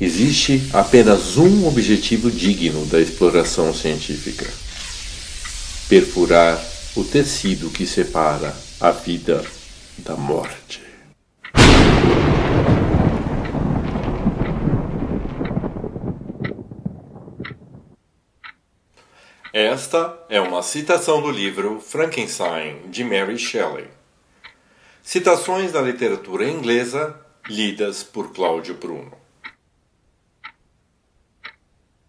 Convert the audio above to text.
Existe apenas um objetivo digno da exploração científica: perfurar o tecido que separa a vida da morte. Esta é uma citação do livro Frankenstein de Mary Shelley. Citações da literatura inglesa lidas por Cláudio Bruno.